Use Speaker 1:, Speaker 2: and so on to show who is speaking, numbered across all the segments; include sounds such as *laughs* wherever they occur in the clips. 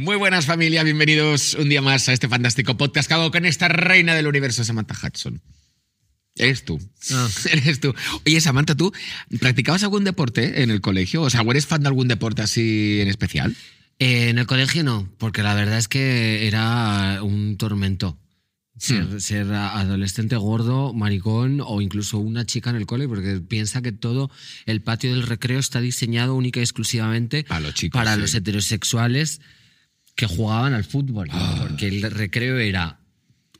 Speaker 1: Muy buenas familia, bienvenidos un día más a este fantástico podcast que hago con esta reina del universo, Samantha Hudson. Eres tú.
Speaker 2: Ah. *laughs*
Speaker 1: Eres tú. Oye, Samantha, ¿tú practicabas algún deporte en el colegio? O sea, ¿o eres fan de algún deporte así en especial?
Speaker 2: Eh, en el colegio no, porque la verdad es que era un tormento. Ser,
Speaker 1: Hmm.
Speaker 2: ser adolescente gordo, maricón o incluso una chica en el cole, porque piensa que todo el patio del recreo está diseñado única y exclusivamente
Speaker 1: Para los chicos,
Speaker 2: para
Speaker 1: sí.
Speaker 2: los heterosexuales que jugaban al fútbol.
Speaker 1: Ah.
Speaker 2: Porque el recreo era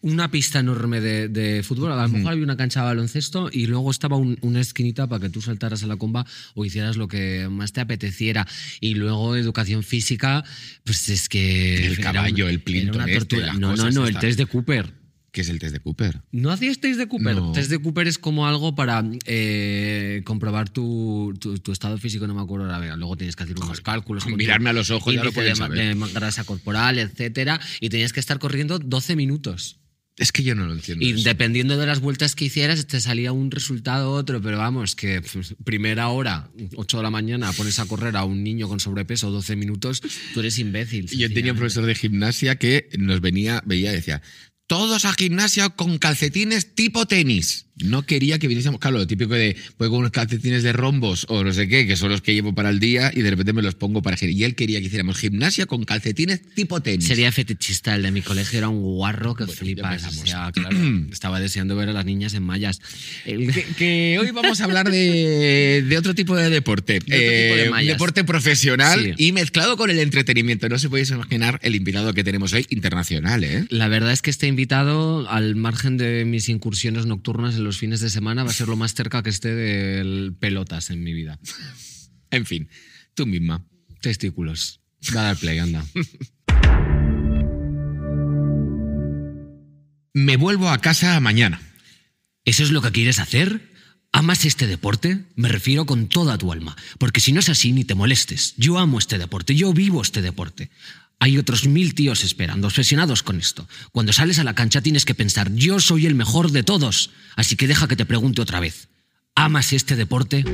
Speaker 2: una pista enorme de, de fútbol, a lo mejor había una cancha de baloncesto y luego estaba un- una esquinita para que tú saltaras a la comba o hicieras lo que más te apeteciera. Y luego educación física, pues es que...
Speaker 1: El caballo,
Speaker 2: un-
Speaker 1: el
Speaker 2: una
Speaker 1: este,
Speaker 2: no, no, no, el test de Cooper.
Speaker 1: ¿Qué es el test de Cooper?
Speaker 2: ¿No hacías test de Cooper?
Speaker 1: No.
Speaker 2: Test de Cooper es como algo para eh, comprobar tu, tu- tu estado físico, no me acuerdo la verdad. Luego tienes que hacer unos cálculos. *laughs*
Speaker 1: con mirarme a los ojos ya lo pueden
Speaker 2: de,
Speaker 1: saber.
Speaker 2: de grasa corporal, etcétera, y tenías que estar corriendo 12 minutos.
Speaker 1: Es que yo no lo entiendo.
Speaker 2: Y
Speaker 1: eso.
Speaker 2: dependiendo de las vueltas que hicieras, te salía un resultado otro, pero vamos, que primera hora, 8 de la mañana, pones a correr a un niño con sobrepeso 12 minutos, tú eres imbécil.
Speaker 1: Yo tenía un profesor de gimnasia que nos venía, veía y decía, todos a gimnasia con calcetines tipo tenis. No quería que viniésemos, claro, lo típico de, pues con unos calcetines de rombos o no sé qué, que son los que llevo para el día y de repente me los pongo para gimnasia. Y él quería que hiciéramos gimnasia con calcetines tipo tenis.
Speaker 2: Sería fetichista, el de mi colegio era un guarro que flipas.
Speaker 1: ya
Speaker 2: O
Speaker 1: empezamos.
Speaker 2: sea, claro, *clears throat* estaba deseando ver a las niñas en mallas.
Speaker 1: Que, que hoy vamos a hablar de, de otro tipo de deporte.
Speaker 2: De otro tipo de
Speaker 1: Eh,
Speaker 2: mallas.
Speaker 1: deporte profesional
Speaker 2: Sí.
Speaker 1: y mezclado con el entretenimiento. No se podéis imaginar el invitado que tenemos hoy internacional, ¿eh?
Speaker 2: La verdad es que este invitado, al margen de mis incursiones nocturnas en los fines de semana, va a ser lo más cerca que esté del pelotas en mi vida.
Speaker 1: En fin, tú misma.
Speaker 2: Testículos. Dale al play, anda.
Speaker 1: Me vuelvo a casa mañana.
Speaker 2: ¿Eso es lo que quieres hacer? ¿Amas este deporte? Me refiero con toda tu alma, porque si no es así, ni te molestes. Yo amo este deporte, yo vivo este deporte. Hay otros mil tíos esperando, obsesionados con esto. Cuando sales a la cancha tienes que pensar, yo soy el mejor de todos. Así que deja que te pregunte otra vez. ¿Amas este deporte?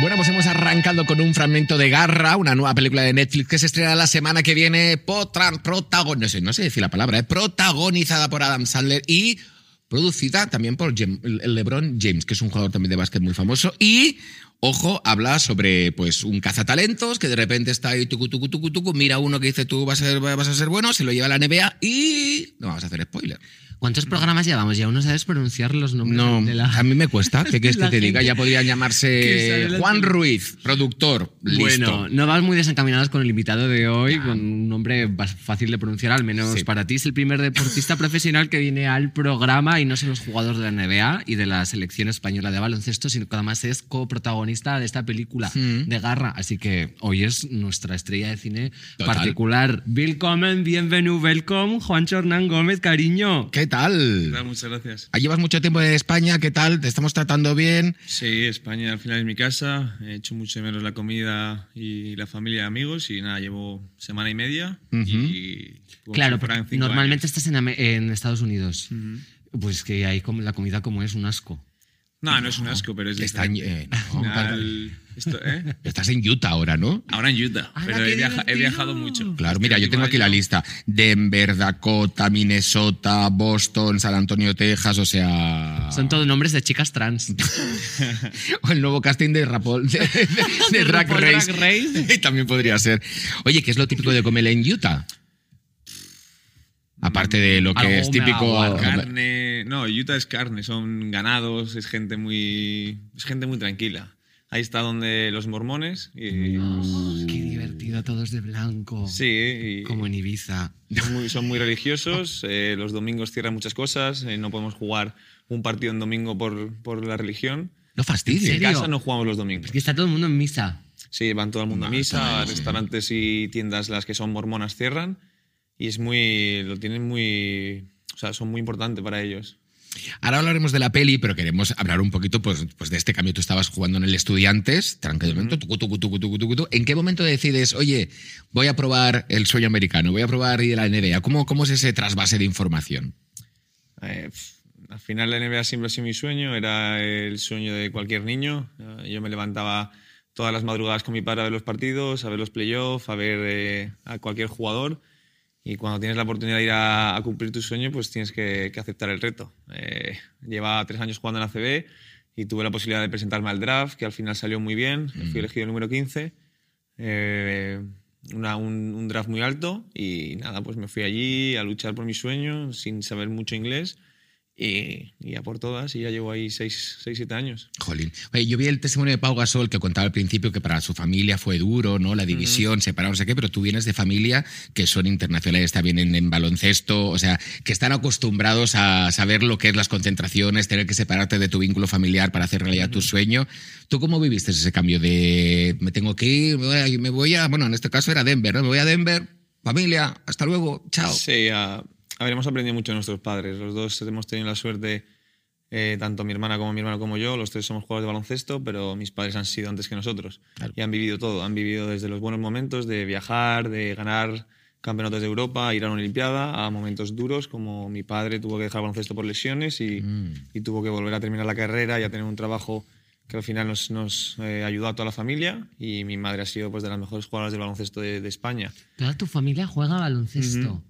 Speaker 1: Bueno, pues hemos arrancado con un fragmento de Garra, una nueva película de Netflix que se estrena la semana que viene, potran, protagon, no sé, no sé decir la palabra, ¿eh? protagonizada por Adam Sandler y producida también por LeBron James, que es un jugador también de básquet muy famoso. Y, ojo, habla sobre pues un cazatalentos que de repente está ahí, tucu, tucu, tucu, tucu, mira uno que dice tú vas a, ser, vas a ser bueno, se lo lleva a la NBA y... No vamos a hacer spoiler.
Speaker 2: ¿Cuántos programas llevamos? Ya uno sabes pronunciar los nombres
Speaker 1: No,
Speaker 2: de la...
Speaker 1: a mí me cuesta. *laughs* ¿Qué quieres que te diga? Ya podría
Speaker 2: que
Speaker 1: llamarse Juan. Ruiz, productor. Listo.
Speaker 2: Bueno, no vas muy desencaminados con el invitado de hoy, con un nombre fácil de pronunciar, al menos
Speaker 1: Sí.
Speaker 2: para ti. Es el primer deportista profesional que viene al programa y no solo es jugador de la NBA y de la selección española de baloncesto, sino que además es coprotagonista de esta película de Garra. Así que hoy es nuestra estrella de cine
Speaker 1: Total.
Speaker 2: particular. Willkommen, bienvenido, welcome, Juancho Hernán Gómez, cariño.
Speaker 1: ¿Qué tal?
Speaker 3: Nada, Muchas gracias.
Speaker 1: Llevas mucho tiempo en España, ¿qué tal? ¿Te estamos tratando bien?
Speaker 3: Sí, España al final es mi casa. He hecho mucho menos la comida y la familia y amigos. Y nada, llevo semana y media. Y como
Speaker 2: Claro,
Speaker 3: si fueran
Speaker 2: porque
Speaker 3: cinco
Speaker 2: normalmente
Speaker 3: años.
Speaker 2: estás en, en Estados Unidos.
Speaker 3: Ujú.
Speaker 2: Pues que ahí como- la comida como es un asco.
Speaker 3: No, no es un asco, pero es
Speaker 1: Está en- eh, no,
Speaker 3: Al final, esto, ¿eh?
Speaker 1: Estás en Utah ahora, ¿no?
Speaker 3: Ahora en Utah,
Speaker 2: ¡Hala,
Speaker 3: pero
Speaker 2: qué
Speaker 3: he, viaja- he
Speaker 2: divertido!
Speaker 3: viajado mucho.
Speaker 1: Claro,
Speaker 3: Este
Speaker 1: mira, yo tengo aquí la lista. Denver, Dakota, Minnesota, Boston, San Antonio, Texas, o sea...
Speaker 2: Son todos nombres de chicas trans. *laughs*
Speaker 1: O el nuevo casting de, Rapol, de, de- de *laughs*
Speaker 2: De
Speaker 1: Drag
Speaker 2: RuPaul
Speaker 1: Race.
Speaker 2: Drag Race. *laughs*
Speaker 1: También podría ser. Oye, ¿qué es lo típico de comer en Utah? Aparte de lo que es típico...
Speaker 3: Carne. No, Utah es carne, son ganados, es gente muy. Es gente muy tranquila. Ahí está donde los mormones. Y,
Speaker 2: Oh, qué divertido, todos de blanco.
Speaker 3: sí, y
Speaker 2: Como en Ibiza.
Speaker 3: son, muy, son muy religiosos. *laughs* eh, los domingos cierran muchas cosas. eh, no podemos jugar un partido en domingo por, por la religión.
Speaker 1: No
Speaker 2: ¿En
Speaker 1: fastidies.
Speaker 3: En casa no jugamos los domingos.
Speaker 2: Es que está todo el mundo en misa.
Speaker 3: Sí, van todo el mundo a misa, restaurantes y tiendas las que son mormonas cierran y es muy lo tienen muy, o sea, son muy importantes para ellos.
Speaker 1: Ahora hablaremos de la peli, pero queremos hablar un poquito pues, pues de este cambio. Tú estabas jugando en el Estudiantes, tranquilamente, tucu, tucu, tucu, tucu, tucu, tucu. ¿En qué momento decides, oye, voy a probar el sueño americano, voy a probar ir a la NBA? ¿Cómo, cómo es ese trasvase de información?
Speaker 3: Eh, al final la NBA siempre ha sido mi sueño, era el sueño de cualquier niño. Eh, Yo me levantaba todas las madrugadas con mi padre a ver los partidos, a ver los playoffs, a ver eh, a cualquier jugador. Y cuando tienes la oportunidad de ir a, a cumplir tu sueño, pues tienes que, que aceptar el reto. Eh, lleva tres años jugando en la CB y tuve la posibilidad de presentarme al draft, que al final salió muy bien. Fui elegido el número 15. Eh, una- un, un draft muy alto y nada, pues me fui allí a luchar por mi sueño sin saber mucho inglés y, y a por todas y ya llevo ahí 6, 7 años.
Speaker 1: Jolín. Oye, yo vi el testimonio de Pau Gasol que contaba al principio que para su familia fue duro, ¿no? La división, separar, no sé qué, pero tú vienes de familia que son internacionales, también en, en baloncesto, o sea, que están acostumbrados a saber lo que es las concentraciones, tener que separarte de tu vínculo familiar para hacer realidad tu sueño. ¿Tú cómo viviste ese cambio de me tengo que ir, me voy a, me voy a- bueno, en este caso era Denver, ¿no? Me voy a Denver, familia, hasta luego, chao.
Speaker 3: Sí, a, a ver, hemos aprendido mucho de nuestros padres. Los dos hemos tenido la suerte, eh, tanto mi hermana como mi hermano como yo, los tres somos jugadores de baloncesto, pero mis padres han sido antes que nosotros
Speaker 1: Claro.
Speaker 3: y han vivido todo. Han vivido desde los buenos momentos de viajar, de ganar campeonatos de Europa, ir a una Olimpiada, a momentos duros como mi padre tuvo que dejar baloncesto por lesiones y, y tuvo que volver a terminar la carrera y a tener un trabajo que al final nos, nos eh, ayudó a toda la familia y mi madre ha sido pues, de las mejores jugadoras de baloncesto de, de España.
Speaker 2: Toda tu familia juega baloncesto.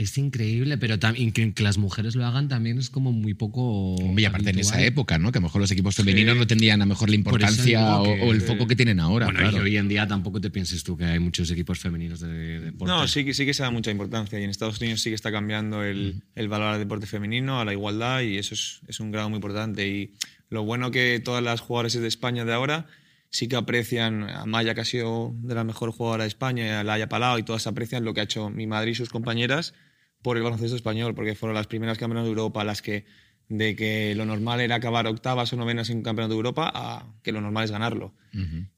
Speaker 2: Es increíble, pero también que, que las mujeres lo hagan también es como muy poco.
Speaker 1: Y aparte en esa
Speaker 2: habitual.
Speaker 1: época, ¿no? Que a lo mejor los equipos femeninos no tendrían a lo mejor la importancia o,
Speaker 2: que-
Speaker 1: o el foco que tienen ahora.
Speaker 2: Bueno,
Speaker 1: claro.
Speaker 2: y hoy en día tampoco te pienses tú que hay muchos equipos femeninos de, de deporte.
Speaker 3: No, sí, que- sí que se da mucha importancia y en Estados Unidos sí que está cambiando el, el valor al deporte femenino, a la igualdad y eso es, es un grado muy importante. Y lo bueno que todas las jugadoras de España de ahora sí que aprecian a Maya, que ha sido de la mejor jugadora de España, y a Laia Palau y todas aprecian lo que ha hecho mi madre y sus compañeras por el baloncesto español, porque fueron las primeras campeonas de Europa, las que de que lo normal era acabar octavas o novenas en un campeonato de Europa a que lo normal es ganarlo.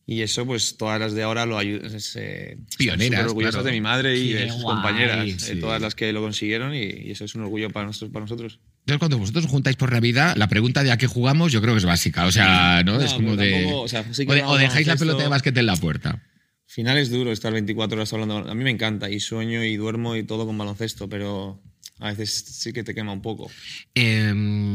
Speaker 3: Y eso, pues todas las de ahora lo ayudan. Es, eh,
Speaker 1: Pioneras,
Speaker 3: orgullosas
Speaker 1: claro.
Speaker 3: de mi madre y
Speaker 2: Qué
Speaker 3: de sus
Speaker 2: guay,
Speaker 3: compañeras, eh,
Speaker 2: sí.
Speaker 3: todas las que lo consiguieron, y, y eso es un orgullo para nosotros. Para nosotros.
Speaker 1: Entonces, cuando vosotros os juntáis por Navidad, la pregunta de a qué jugamos yo creo que es básica. O sea, ¿no?
Speaker 3: No,
Speaker 1: es como de.
Speaker 3: tampoco, o sea, sí que
Speaker 1: o, de- o dejáis la pelota de básquet en la puerta.
Speaker 3: Final es duro estar 24 horas hablando. A mí me encanta y sueño y duermo y todo con baloncesto, pero a veces sí que te quema un poco.
Speaker 2: Eh,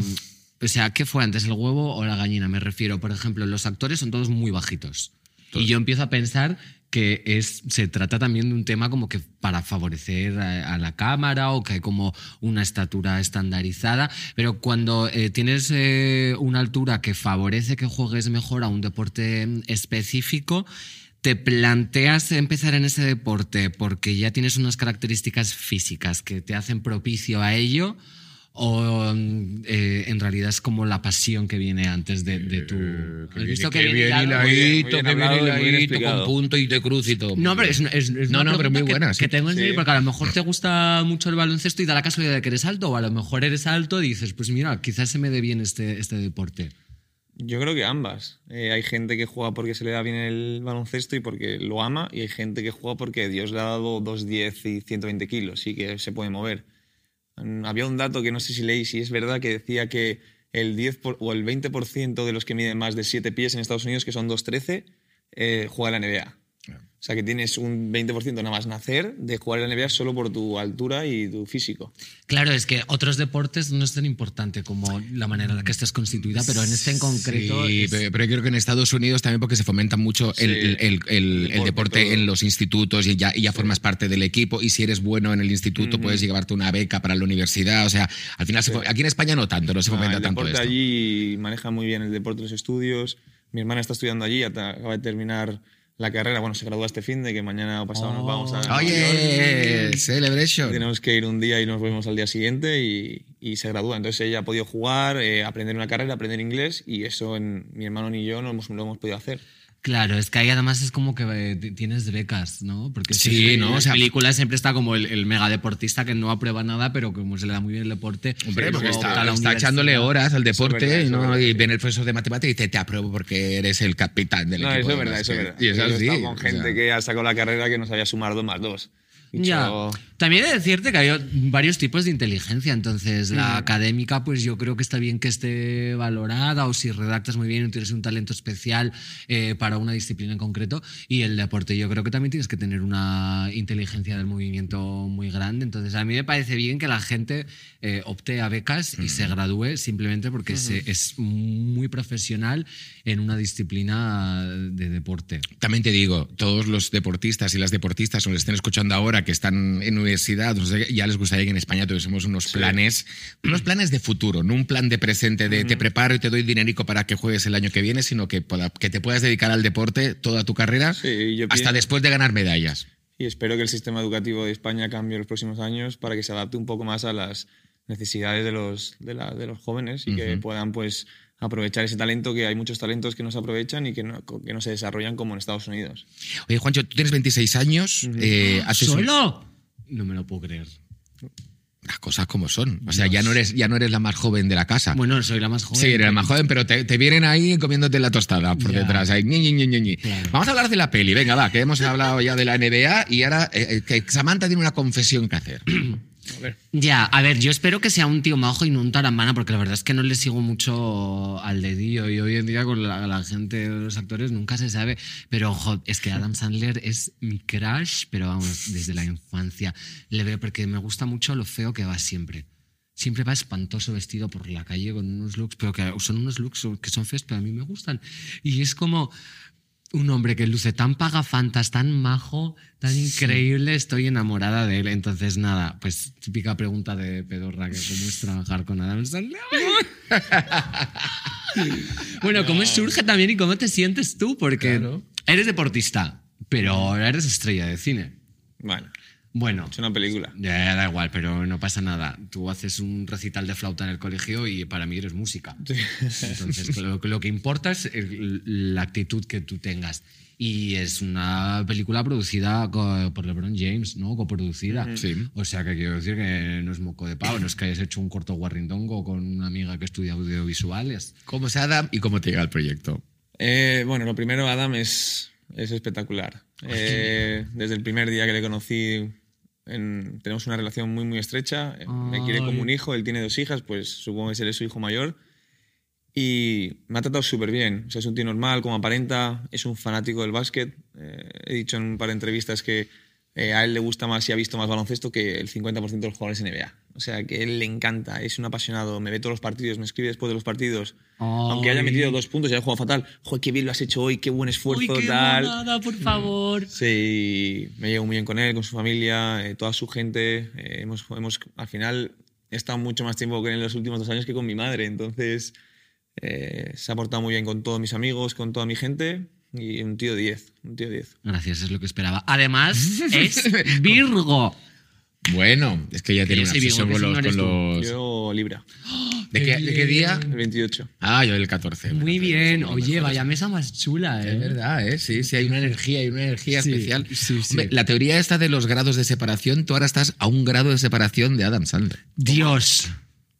Speaker 2: o sea, ¿qué fue antes, el huevo o la gallina? Me refiero, por ejemplo, los actores son todos muy bajitos. Y yo empiezo a pensar que es, se trata también de un tema como que para favorecer a, a la cámara o que hay como una estatura estandarizada, pero cuando eh, tienes eh, una altura que favorece que juegues mejor a un deporte específico, te planteas empezar en ese deporte porque ya tienes unas características físicas que te hacen propicio a ello o mm, eh, en realidad es como la pasión que viene antes de, de tu... ¿Has visto que viene
Speaker 3: bien hablado y muy bien explicado.
Speaker 1: punto y de cruz y todo.
Speaker 2: No, pero es, es- es
Speaker 1: No,
Speaker 2: una
Speaker 1: no, pero muy
Speaker 2: que-
Speaker 1: buena, sí.
Speaker 2: Que tengo en serio,
Speaker 3: Sí.
Speaker 2: porque a lo mejor te gusta mucho el baloncesto y da la casualidad de que eres alto, o a lo mejor eres alto y dices, pues mira, quizás se me dé bien este, este deporte.
Speaker 3: Yo creo que ambas. Eh, hay gente que juega porque se le da bien el baloncesto y porque lo ama, y hay gente que juega porque Dios le ha dado 2,10 y 120 kilos y que se puede mover. Mm, Había un dato que no sé si leí, si es verdad, que decía que el 10 por- o el 20% de los que miden más de 7 pies en Estados Unidos, que son 2,13, eh, juega la NBA. O sea que tienes un 20% nada más nacer de jugar en la NBA solo por tu altura y tu físico.
Speaker 2: Claro, es que otros deportes no es tan importante como la manera en la que estés constituida, pero en este en concreto.
Speaker 1: Sí,
Speaker 2: es-
Speaker 1: pero yo creo que en Estados Unidos también porque se fomenta mucho el,
Speaker 3: Sí.
Speaker 1: el- el- el
Speaker 3: El
Speaker 1: deporte,
Speaker 3: todo.
Speaker 1: en los institutos y ya, y ya formas parte del equipo y si eres bueno en el instituto puedes llevarte una beca para la universidad. O sea, al final, se aquí en España no tanto, no se
Speaker 3: Ah,
Speaker 1: fomenta
Speaker 3: el
Speaker 1: tanto
Speaker 3: deporte
Speaker 1: esto.
Speaker 3: allí maneja muy bien el deporte de los estudios. Mi hermana está estudiando allí, acaba de terminar la carrera. Bueno, se gradúa este fin de que mañana o pasado nos vamos a.
Speaker 1: Oye,
Speaker 3: York.
Speaker 1: celebration.
Speaker 3: Tenemos que ir un día y nos volvemos al día siguiente y, y se gradúa. Entonces ella ha podido jugar, eh, aprender una carrera, aprender inglés y eso en, mi hermano ni yo no hemos- lo hemos podido hacer.
Speaker 2: Claro, es que ahí además es como que eh, tienes becas, ¿no? Porque
Speaker 1: Sí,
Speaker 2: siempre en
Speaker 1: ¿no? O sea-
Speaker 2: películas siempre está como el, el mega deportista que no aprueba nada, pero como se le da muy bien el deporte.
Speaker 1: Hombre,
Speaker 3: Sí,
Speaker 1: porque está,
Speaker 2: a la
Speaker 1: está echándole horas al
Speaker 3: Eso
Speaker 1: deporte
Speaker 3: verdad, eso
Speaker 1: ¿no?
Speaker 3: verdad,
Speaker 1: y
Speaker 3: sí.
Speaker 1: viene el profesor de matemáticas y dice, te apruebo porque eres el capitán del
Speaker 3: No,
Speaker 1: equipo.
Speaker 3: eso es
Speaker 1: de
Speaker 3: verdad, eso es
Speaker 1: básquet".
Speaker 3: verdad.
Speaker 1: Y es
Speaker 3: Yo he
Speaker 1: así.
Speaker 3: estado con
Speaker 1: o sea.
Speaker 3: gente que ha sacado la carrera que no sabía sumar dos más dos. Y
Speaker 2: Ya, También he de decirte que hay varios tipos de inteligencia, entonces la
Speaker 3: Mm.
Speaker 2: académica pues yo creo que está bien que esté valorada o si redactas muy bien o tienes un talento especial eh, para una disciplina en concreto y el deporte yo creo que también tienes que tener una inteligencia del movimiento muy grande, entonces a mí me parece bien que la gente eh, opte a becas y se gradúe simplemente porque se- es muy profesional en una disciplina de deporte.
Speaker 1: También te digo, todos los deportistas y las deportistas o les estén escuchando ahora que están en universidad, no sé, ya les gustaría que en España tuviésemos unos planes, unos planes de futuro, no un plan de presente de te preparo y te doy dinerico para que juegues el año que viene, sino que, pueda- que te puedas dedicar al deporte toda tu carrera
Speaker 3: Sí, yo
Speaker 1: hasta
Speaker 3: pienso-
Speaker 1: después de ganar medallas.
Speaker 3: Y espero que el sistema educativo de España cambie en los próximos años para que se adapte un poco más a las necesidades de los, de la- de los jóvenes y que puedan pues aprovechar ese talento, que hay muchos talentos que no se aprovechan y que no, que no se desarrollan como en Estados Unidos.
Speaker 1: Oye, Juancho, tú tienes 26 años, eh, un-
Speaker 2: ¿Solo? No me lo puedo creer.
Speaker 1: las cosas como son. O sea, ya no, eres, ya no eres la más joven de la casa.
Speaker 2: Bueno, soy la más joven.
Speaker 1: Sí, eres la más joven, pero te, te vienen ahí comiéndote la tostada por
Speaker 2: Ya.
Speaker 1: detrás. ahí, ñi, ñi, ñi, ñi, ñi.
Speaker 2: Claro.
Speaker 1: Vamos a hablar de la peli. Venga, va, que hemos hablado ya de la NBA y ahora eh, eh, que Samantha tiene una confesión que hacer. *clears throat*
Speaker 3: A.
Speaker 2: Ya, a ver, yo espero que sea un tío majo y no un taramana, porque la verdad es que no le sigo mucho al dedillo y hoy en día con la, la gente de los actores nunca se sabe. Pero ojo, es que Adam Sandler es mi crush, pero vamos, desde la infancia. Le veo porque me gusta mucho lo feo que va siempre. Siempre va espantoso vestido por la calle con unos looks, pero que son unos looks que son feos, pero a mí me gustan. Y es como un hombre que luce tan pagafantas, tan majo, tan increíble, estoy enamorada de él. Entonces, nada, pues típica pregunta de pedorra, que cómo es trabajar con Adam Sandler. *laughs* bueno, ¿cómo surge también y cómo te sientes tú? Porque
Speaker 1: Claro.
Speaker 2: eres deportista, pero eres estrella de cine.
Speaker 3: Bueno,
Speaker 2: Bueno,
Speaker 3: es una película.
Speaker 2: ya da igual, pero no pasa nada. Tú haces un recital de flauta en el colegio y para mí eres música. Entonces, lo, que- lo que importa es el- la actitud que tú tengas. Y es una película producida por LeBron James, ¿no? Coproducida.
Speaker 1: Sí.
Speaker 2: O sea, que quiero decir que no es moco de pavo, no es que hayas hecho un corto guarrindongo con una amiga que estudia audiovisuales.
Speaker 1: ¿Cómo es Adam y cómo te llega el proyecto?
Speaker 3: Eh, bueno, lo primero, Adam es, es espectacular. Eh, desde el primer día que le conocí, en- tenemos una relación muy, muy estrecha. Me quiere como un hijo, él tiene dos hijas, pues supongo que seré su hijo mayor. Y me ha tratado súper bien. O sea, es un tío normal, como aparenta, es un fanático del básquet. Eh, he dicho en un par de entrevistas que eh, a él le gusta más y ha visto más baloncesto que el 50% de los jugadores NBA. O sea, que él le encanta, es un apasionado, me ve todos los partidos, me escribe después de los partidos. Aunque haya
Speaker 2: Ay.
Speaker 3: metido dos puntos y haya jugado fatal, joder, qué bien lo has hecho hoy, qué buen esfuerzo,
Speaker 2: Uy, qué
Speaker 3: tal.
Speaker 2: monada, por favor. *laughs*
Speaker 3: Sí, me llevo muy bien con él, con su familia, eh, toda su gente. eh, hemos, hemos, al final, he estado mucho más tiempo con él en los últimos dos años que con mi madre. Entonces, eh, se ha portado muy bien con todos mis amigos, con toda mi gente. Y un tío 10, un tío 10.
Speaker 2: Gracias, es lo que esperaba. Además, *laughs* es Virgo.
Speaker 1: Bueno, es que ya tiene
Speaker 2: Yo
Speaker 1: una obsesión con los... con
Speaker 3: Yo, Libra,
Speaker 1: ¿De, qué, de qué día?
Speaker 3: el 28.
Speaker 1: Ah, yo el 14.
Speaker 2: Muy
Speaker 1: el 14,
Speaker 2: bien. Oye,
Speaker 1: mejores.
Speaker 2: vaya mesa más chula, ¿eh?
Speaker 1: Es verdad, ¿eh? Sí, sí, hay una energía, hay una energía
Speaker 2: Sí,
Speaker 1: especial.
Speaker 2: sí, sí.
Speaker 1: Hombre, la teoría esta de los grados de separación, tú ahora estás a un grado de separación de Adam Sandler.
Speaker 2: Dios.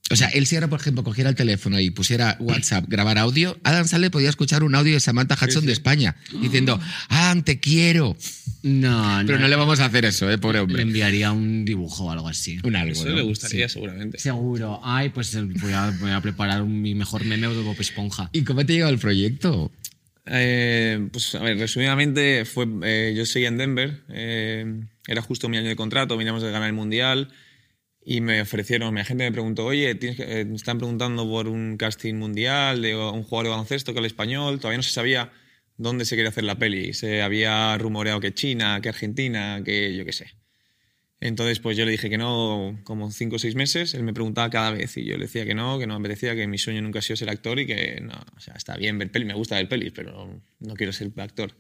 Speaker 1: O sea, él si ahora, por ejemplo, cogiera el teléfono y pusiera WhatsApp, grabar audio, Adam Sandler podía escuchar un audio de Samantha Hudson de España diciendo, ah, te quiero.
Speaker 2: No, no.
Speaker 1: Pero no le vamos a hacer eso, ¿eh? Pobre
Speaker 2: Le
Speaker 1: hombre.
Speaker 2: enviaría un dibujo o algo así.
Speaker 1: Un algo,
Speaker 3: Eso
Speaker 1: ¿no?
Speaker 3: le gustaría, seguramente.
Speaker 2: Seguro. Ay, pues eh, voy a, voy a preparar un- mi mejor meme de Bob Esponja.
Speaker 1: ¿Y cómo te llegó el proyecto?
Speaker 3: Eh, pues a ver, resumidamente, fue, eh, yo seguía en Denver, eh, era justo mi año de contrato, veníamos de ganar el Mundial y me ofrecieron, mi agente me preguntó, oye, tienes que- eh, me están preguntando por un casting mundial de un jugador de baloncesto que habla español, todavía no se sabía dónde se quería hacer la peli, se había rumoreado que China, que Argentina, que yo qué sé. Entonces, pues yo le dije que no como cinco o seis meses. Él me preguntaba cada vez y yo le decía que no, que no me apetecía, que mi sueño nunca ha sido ser actor y que no, o sea, está bien ver pelis, me gusta ver pelis, pero no quiero ser actor.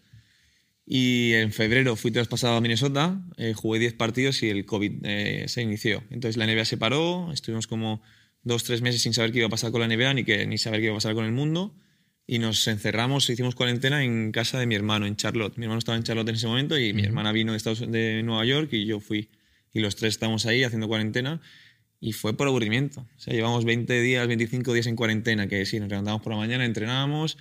Speaker 3: Y en febrero fui traspasado a Minnesota, eh, jugué 10 partidos y el COVID eh, se inició. Entonces la NBA se paró, estuvimos como dos, tres meses sin saber qué iba a pasar con la NBA ni, que, ni saber qué iba a pasar con el mundo. Y nos encerramos, hicimos cuarentena en casa de mi hermano, en Charlotte. Mi hermano estaba en Charlotte en ese momento y mi hermana vino de, Estados, de Nueva York y yo fui. Y los tres estábamos ahí haciendo cuarentena y fue por aburrimiento. O sea, llevamos 20 días, 25 días en cuarentena, que sí, nos levantamos por la mañana, entrenábamos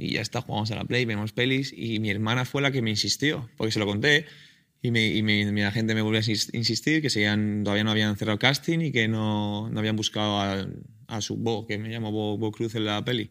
Speaker 3: y ya está, jugamos a la Play, vemos pelis y mi hermana fue la que me insistió, porque se lo conté Y, me, y mi, mi agente me volvió a insis- insistir que seguían, todavía no habían cerrado casting y que no, no habían buscado a, a su Bo, que me llamo Bo, Bo Cruz en la peli.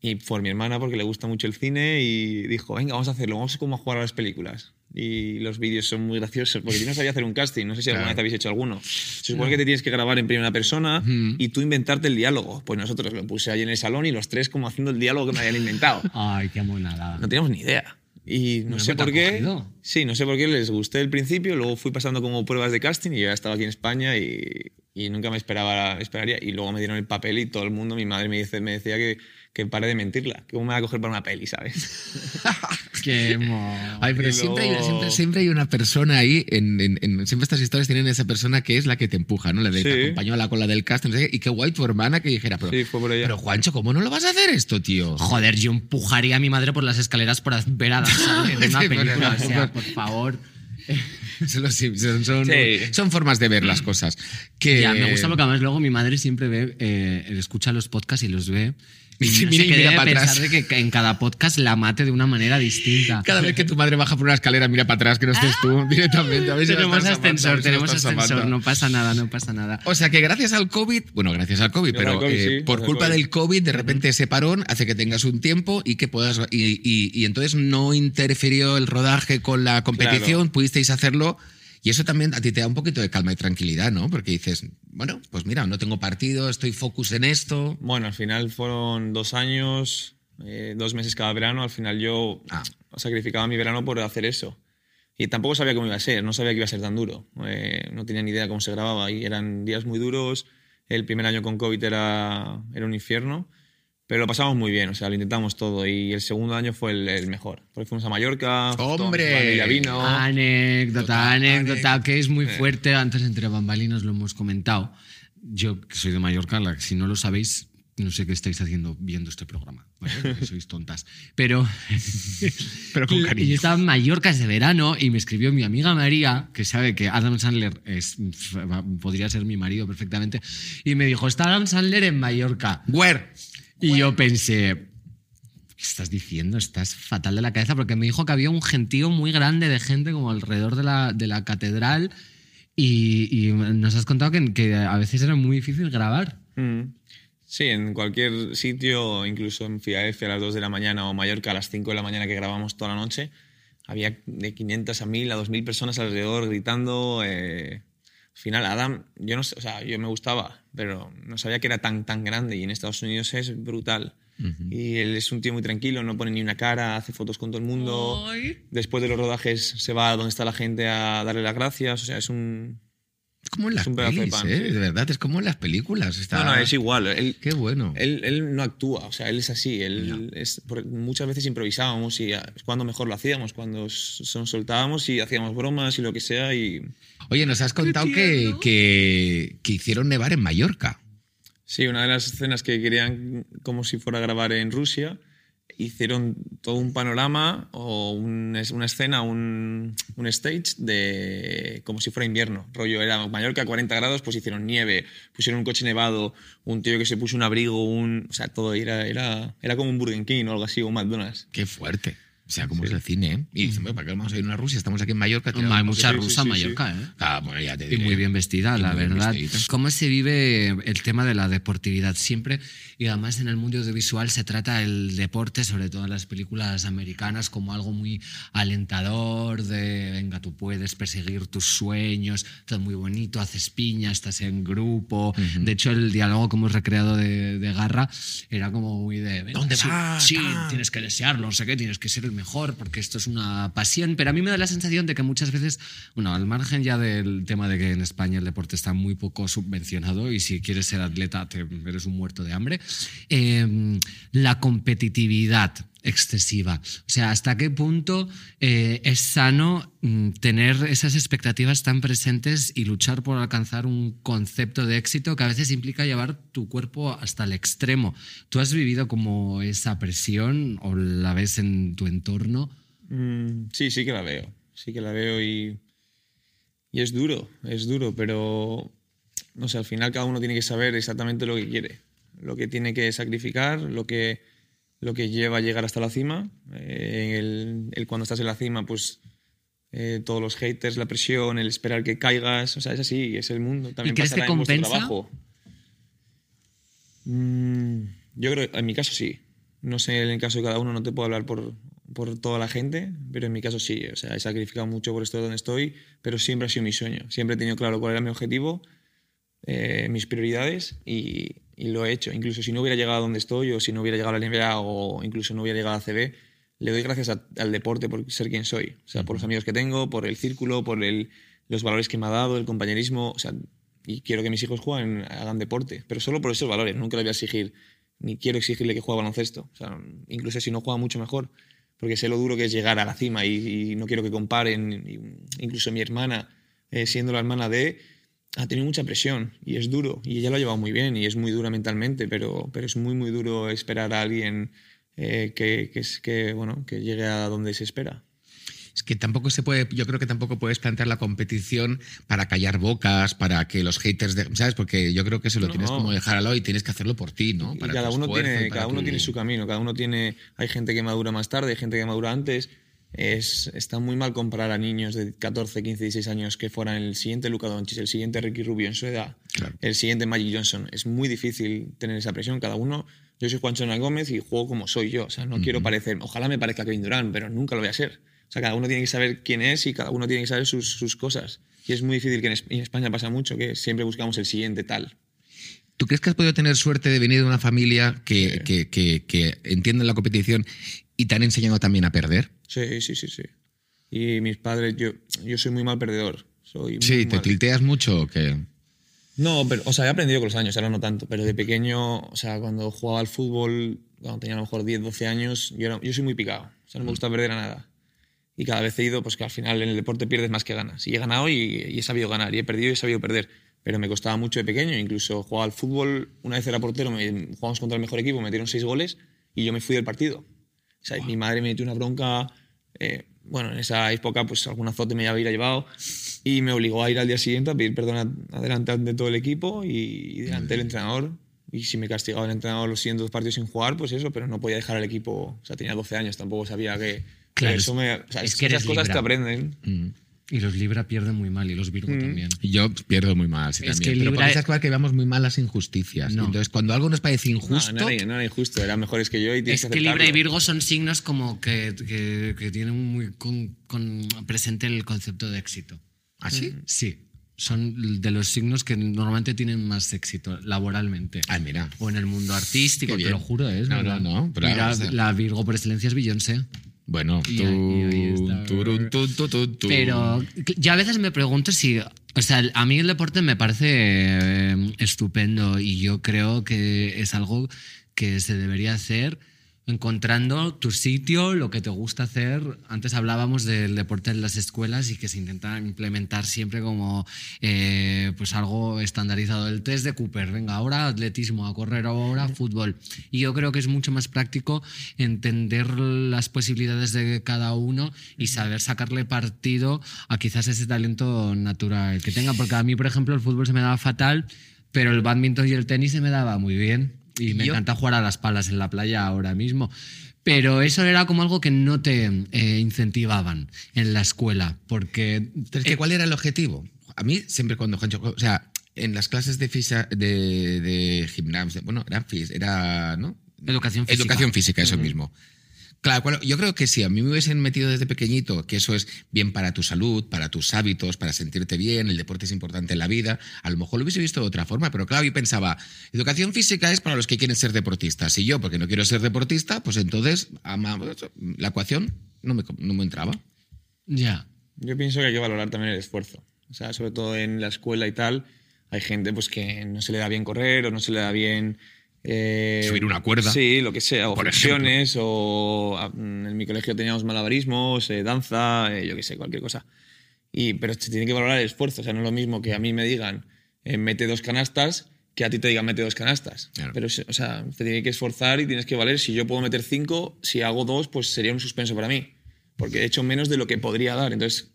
Speaker 3: Y fue mi hermana porque le gusta mucho el cine y dijo, venga, vamos a hacerlo, vamos a cómo jugar a las películas. Y los vídeos son muy graciosos porque yo no sabía hacer un casting, no sé si alguna
Speaker 1: Claro.
Speaker 3: vez habéis hecho alguno. Se supone que te tienes que grabar en primera persona y tú inventarte el diálogo. Pues nosotros lo puse ahí en el salón y los tres como haciendo el diálogo que me habían inventado. *laughs*
Speaker 2: Ay, qué monada.
Speaker 3: No teníamos ni idea. Y no
Speaker 2: Bueno,
Speaker 3: sé por qué.
Speaker 2: cogido.
Speaker 3: Sí, no sé por qué les gusté el principio, luego fui pasando como pruebas de casting y ya estaba aquí en España y, y nunca me esperaba esperaría y luego me dieron el papel y todo el mundo, mi madre me, dice, me decía que, que pare de mentirla, que cómo me va a coger para una peli, ¿sabes? *laughs*
Speaker 2: Qué
Speaker 1: Ay, pero siempre, hay, siempre, siempre hay una persona ahí, en, en- en- siempre estas historias tienen esa persona que es la que te empuja, ¿no? La de
Speaker 3: Sí.
Speaker 1: te acompañó a la cola del cast, no sé qué, y qué guay tu hermana que dijera, pero,
Speaker 3: Sí, fue por ella.
Speaker 1: pero Juancho, ¿cómo no lo vas a hacer esto, tío?
Speaker 2: Joder, yo empujaría a mi madre por las escaleras por ver a Sandler en una película. O sea, por favor. *laughs*
Speaker 1: Son,
Speaker 3: Sí.
Speaker 1: son formas de ver las cosas. Que,
Speaker 2: Ya, me gusta porque además luego mi madre siempre ve, eh, escucha los podcasts y los ve. Y
Speaker 1: mira
Speaker 2: sé
Speaker 1: y
Speaker 2: qué
Speaker 1: mira
Speaker 2: debe
Speaker 1: para
Speaker 2: pensar
Speaker 1: atrás.
Speaker 2: de que en cada podcast la mate de una manera distinta.
Speaker 1: Cada vez que tu madre baja por una escalera, mira para atrás, que no estés tú directamente. A ver si no
Speaker 2: tenemos
Speaker 1: está Samantha, a
Speaker 2: ascensor,
Speaker 1: ver si no
Speaker 2: tenemos ascensor,
Speaker 1: Samantha.
Speaker 2: no pasa nada, no pasa nada.
Speaker 1: O sea que gracias al COVID, bueno, gracias al COVID, pero
Speaker 3: COVID,
Speaker 1: eh,
Speaker 3: sí,
Speaker 1: por culpa
Speaker 3: COVID.
Speaker 1: del COVID, de repente ese parón hace que tengas un tiempo y que puedas. Y, y- y entonces no interfirió el rodaje con la competición,
Speaker 3: Claro.
Speaker 1: pudisteis hacerlo. Y eso también a ti te da un poquito de calma y tranquilidad, ¿no? Porque dices, bueno, pues mira, no tengo partido, estoy focus en esto.
Speaker 3: Bueno, al final fueron dos años, eh, dos meses cada verano. Al final yo
Speaker 1: Ah.
Speaker 3: sacrificaba mi verano por hacer eso. Y tampoco sabía cómo iba a ser, no sabía que iba a ser tan duro. Eh, no tenía ni idea cómo se grababa y eran días muy duros. El primer año con COVID era, era un infierno, pero lo pasamos muy bien, o sea, lo intentamos todo. Y el segundo año fue el, el mejor, porque fuimos a Mallorca,
Speaker 1: ¡Hombre!
Speaker 3: familia vino.
Speaker 2: Anécdota, anécdota, que es muy
Speaker 3: Eh.
Speaker 2: fuerte. Antes entre bambalinas lo hemos comentado. Yo, que soy de Mallorca, si no lo sabéis, no sé qué estáis haciendo viendo este programa. ¿vale? *laughs* Sois tontas. Pero, *laughs*
Speaker 1: Pero con cariño.
Speaker 2: yo estaba en Mallorca ese verano y me escribió mi amiga María, que sabe que Adam Sandler es, podría ser mi marido perfectamente, y me dijo, está Adam Sandler en Mallorca.
Speaker 1: Where?
Speaker 2: Y yo pensé, ¿qué estás diciendo? Estás fatal de la cabeza porque me dijo que había un gentío muy grande de gente como alrededor de la, de la catedral y, y nos has contado que, que a veces era muy difícil grabar.
Speaker 3: Mm. Sí, en cualquier sitio, incluso en Filadelfia a las 2 de la mañana o Mallorca a las 5 de la mañana que grabamos toda la noche, había de 500 a 1000 a 2000 personas alrededor gritando. eh, Al final, Adam, yo no sé, o sea, yo me gustaba, pero no sabía que era tan, tan grande y en Estados Unidos es brutal. Y él es un tío muy tranquilo, no pone ni una cara, hace fotos con todo el mundo. Después de los rodajes se va a donde está la gente a darle las gracias. O sea, es un.
Speaker 1: Es como en las
Speaker 3: pedazo de
Speaker 1: pelis,
Speaker 3: pan,
Speaker 1: ¿eh?
Speaker 3: sí.
Speaker 1: De verdad, es como en las películas. Está...
Speaker 3: No, no, es igual. Él,
Speaker 1: Qué bueno.
Speaker 3: Él, él no actúa, o sea, él es así. Él es, muchas veces improvisábamos y ah, es cuando mejor lo hacíamos, cuando nos soltábamos y hacíamos bromas y lo que sea. Y
Speaker 1: Oye, nos has contado que, que, que hicieron nevar en Mallorca.
Speaker 3: sí, una de las escenas que querían como si fuera a grabar en Rusia, hicieron todo un panorama o un- una escena, un, un stage de como si fuera invierno. Rollo, era Mallorca 40 grados, pues hicieron nieve, pusieron un coche nevado, un tío que se puso un abrigo, un, o sea, todo era, era, era como un Burger King o algo así, o un McDonald's.
Speaker 1: Qué fuerte. O sea, como es el cine, ¿eh? Y dicen, "Bueno, ¿para qué vamos a ir a una Rusia? Estamos aquí en Mallorca.
Speaker 2: Hay mucha
Speaker 1: poquito".
Speaker 2: rusa en
Speaker 3: sí, sí.
Speaker 2: Mallorca, ¿eh?
Speaker 1: Ah, bueno, ya te
Speaker 2: Y
Speaker 1: diré.
Speaker 2: muy bien vestida,
Speaker 1: Y
Speaker 2: la verdad.
Speaker 1: vestidita.
Speaker 2: ¿Cómo se vive el tema de la deportividad siempre? Y además en el mundo audiovisual se trata el deporte, sobre todo en las películas americanas, como algo muy alentador, de venga, tú puedes perseguir tus sueños, todo muy bonito, haces piña, estás en grupo. De hecho, el diálogo que hemos recreado de, de Garra era como muy de...
Speaker 1: ¿Dónde
Speaker 2: sí,
Speaker 1: vas,
Speaker 2: Sí, tienes que desearlo, no sé qué, tienes que ser mejor, porque esto es una pasión. Pero a mí me da la sensación de que muchas veces, bueno, al margen ya del tema de que en España el deporte está muy poco subvencionado y si quieres ser atleta te, eres un muerto de hambre, eh, la competitividad excesiva. O sea, ¿hasta qué punto eh, es sano mm, tener esas expectativas tan presentes y luchar por alcanzar un concepto de éxito que a veces implica llevar tu cuerpo hasta el extremo? ¿Tú has vivido como esa presión o la ves en tu entorno?
Speaker 3: Mm, sí, sí que la veo. Sí que la veo y, y es duro, es duro, pero no sé, al final cada uno tiene que saber exactamente lo que quiere, lo que tiene que sacrificar, lo que, lo que lleva a llegar hasta la cima. Eh, el, el cuando estás en la cima, pues eh, todos los haters, la presión, el esperar que caigas, o sea, es así, es el mundo. También
Speaker 2: crees
Speaker 3: pasará
Speaker 2: que
Speaker 3: en
Speaker 2: compensa?
Speaker 3: trabajo. Mm, yo creo, en mi caso sí. No sé, en el caso de cada uno no te puedo hablar por, por toda la gente, pero en mi caso sí. O sea, he sacrificado mucho por estar donde estoy, pero siempre ha sido mi sueño. Siempre he tenido claro cuál era mi objetivo, eh, mis prioridades y, y lo he hecho. Incluso si no hubiera llegado a donde estoy o si no hubiera llegado a la NBA o incluso no hubiera llegado a CB, le doy gracias a- al deporte por ser quien soy. O sea, por los amigos que tengo, por el círculo, por el, los valores que me ha dado, el compañerismo. O sea, y quiero que mis hijos jueguen, hagan deporte, pero solo por esos valores. Nunca le voy a exigir, ni quiero exigirle que juegue baloncesto. O sea, incluso si no juega mucho mejor, porque sé lo duro que es llegar a la cima y, y no quiero que comparen. Incluso mi hermana, eh, siendo la hermana de, ha tenido mucha presión y es duro. Y ella lo ha llevado muy bien y es muy dura mentalmente, pero, pero es muy, muy duro esperar a alguien eh, que, que, es, que, bueno, que llegue a donde se espera.
Speaker 1: Es que tampoco se puede, yo creo que tampoco puedes plantear la competición para callar bocas, para que los haters, de- ¿sabes? Porque yo creo que se lo
Speaker 3: No.
Speaker 1: tienes como dejar al y tienes que hacerlo por ti, ¿no? Para
Speaker 3: cada uno,
Speaker 1: esfuerzo
Speaker 3: tiene, cada uno
Speaker 1: tu-
Speaker 3: tiene su camino, cada uno tiene... Hay gente que madura más tarde, hay gente que madura antes. Es, está muy mal comparar a niños de 14, 15, 16 años que fueran el siguiente Luca Doncic, el siguiente Ricky Rubio en su edad,
Speaker 1: Claro.
Speaker 3: el siguiente Magic Johnson. Es muy difícil tener esa presión. Cada uno... Yo soy Juan Chona Gómez y juego como soy yo. O sea, no quiero parecer... Ojalá me parezca Kevin Durant, pero nunca lo voy a ser. O sea, cada uno tiene que saber quién es y cada uno tiene que saber sus, sus cosas. Y es muy difícil que en, Es- en España pasa mucho, que siempre buscamos el siguiente tal.
Speaker 1: ¿Tú crees que has podido tener suerte de venir de una familia que, que, que, que entiende la competición y te han enseñado también a perder?
Speaker 3: Sí, sí, sí, sí. Y mis padres, yo, yo soy muy mal perdedor. Soy muy
Speaker 1: Sí, ¿te
Speaker 3: mal.
Speaker 1: tilteas mucho o qué?
Speaker 3: No, pero, o sea, he aprendido con los años, ahora no tanto, pero de pequeño, o sea, cuando jugaba al fútbol, cuando tenía a lo mejor 10, 12 años, yo, era- yo soy muy picado, o sea, no me gusta perder a nada. Y cada vez he ido, pues que al final en el deporte pierdes más que ganas. Y he ganado y, y he sabido ganar, y he perdido y he sabido perder. Pero me costaba mucho de pequeño, incluso jugaba al fútbol, una vez era portero, me, jugamos contra el mejor equipo, me metieron seis goles y yo me fui del partido. O sea, mi madre me metió una bronca, eh, bueno, en esa época pues algún azote me había llevado y me obligó a ir al día siguiente a pedir perdón adelante de todo el equipo y, delante del entrenador. Y si me castigaba el entrenador los siguientes dos partidos sin jugar, pues eso, pero no podía dejar al equipo. O sea, tenía 12 años, tampoco sabía que.
Speaker 2: Claro,
Speaker 3: eso me, o sea,
Speaker 2: es que
Speaker 3: esas cosas te
Speaker 2: Libra.
Speaker 3: aprenden.
Speaker 1: Mm.
Speaker 2: Y los Libra pierden muy mal y los Virgo también.
Speaker 1: Y Yo pierdo muy mal, sí,
Speaker 2: Es
Speaker 1: también.
Speaker 2: que
Speaker 1: Pero
Speaker 2: Libra-
Speaker 1: esas cosas que vemos muy mal las injusticias.
Speaker 2: No.
Speaker 1: Entonces, cuando algo nos parece
Speaker 3: No,
Speaker 1: injusto,
Speaker 3: no, era, no era injusto, eran mejores que yo y tienes
Speaker 2: Es
Speaker 3: que
Speaker 2: que Libra y. Virgo son signos como que, que- que tienen muy con, con- presente el concepto de éxito.
Speaker 1: ¿así?
Speaker 2: Sí, son de los signos que normalmente tienen más éxito laboralmente.
Speaker 1: Ah, mira.
Speaker 2: O en el mundo artístico, te lo juro, es
Speaker 1: No,
Speaker 2: verdad.
Speaker 1: no, no, pero
Speaker 2: Mira, la Virgo por excelencia es Beyoncé.
Speaker 1: Bueno,
Speaker 2: Y
Speaker 1: tú,
Speaker 2: ahí- ahí. Pero yo a veces me pregunto si. O sea, a mí el deporte me parece eh, estupendo y yo creo que es algo que se debería hacer encontrando tu sitio, lo que te gusta hacer. Antes hablábamos del deporte en las escuelas y que se intenta implementar siempre como eh, pues algo estandarizado. El test de Cooper, venga, ahora atletismo, a correr ahora fútbol. Y yo creo que es mucho más práctico entender las posibilidades de cada uno y saber sacarle partido a quizás ese talento natural que tenga. Porque a mí, por ejemplo, el fútbol se me daba fatal, pero el badminton y el tenis se me daba muy bien. Y me
Speaker 1: Yo-
Speaker 2: encanta jugar a las palas en la playa ahora mismo. Pero eso era como algo que no te eh, incentivaban en la escuela, porque
Speaker 1: es que, ¿cuál era el objetivo? A mí siempre cuando o sea, en las clases de fisa, de, de gimnasia, bueno, era, fis- era ¿no?
Speaker 2: Educación física.
Speaker 1: Educación física, eso mismo. Claro, yo creo que si a mí me hubiesen metido desde pequeñito que eso es bien para tu salud, para tus hábitos, para sentirte bien, el deporte es importante en la vida, a lo mejor lo hubiese visto de otra forma, pero claro, yo pensaba, educación física es para los que quieren ser deportistas, y yo, porque no quiero ser deportista, pues entonces ama- la ecuación no me, no me entraba.
Speaker 2: ya.
Speaker 3: Yo pienso que hay que valorar también el esfuerzo. O sea, sobre todo en la escuela y tal, hay gente pues que no se le da bien correr o no se le da bien... eh,
Speaker 1: Subir una cuerda.
Speaker 3: Sí, lo que sea, o flexiones, o ah, en mi colegio teníamos malabarismos, eh, danza, eh, yo qué sé, cualquier cosa. Y, pero se tiene que valorar el esfuerzo. O sea, no es lo mismo que a mí me digan eh, mete dos canastas que a ti te digan mete dos canastas.
Speaker 1: Claro.
Speaker 3: Pero, o sea, te tiene que esforzar y tienes que valer. Si yo puedo meter cinco, si hago dos, pues sería un suspenso para mí. Porque he hecho menos de lo que podría dar. Entonces,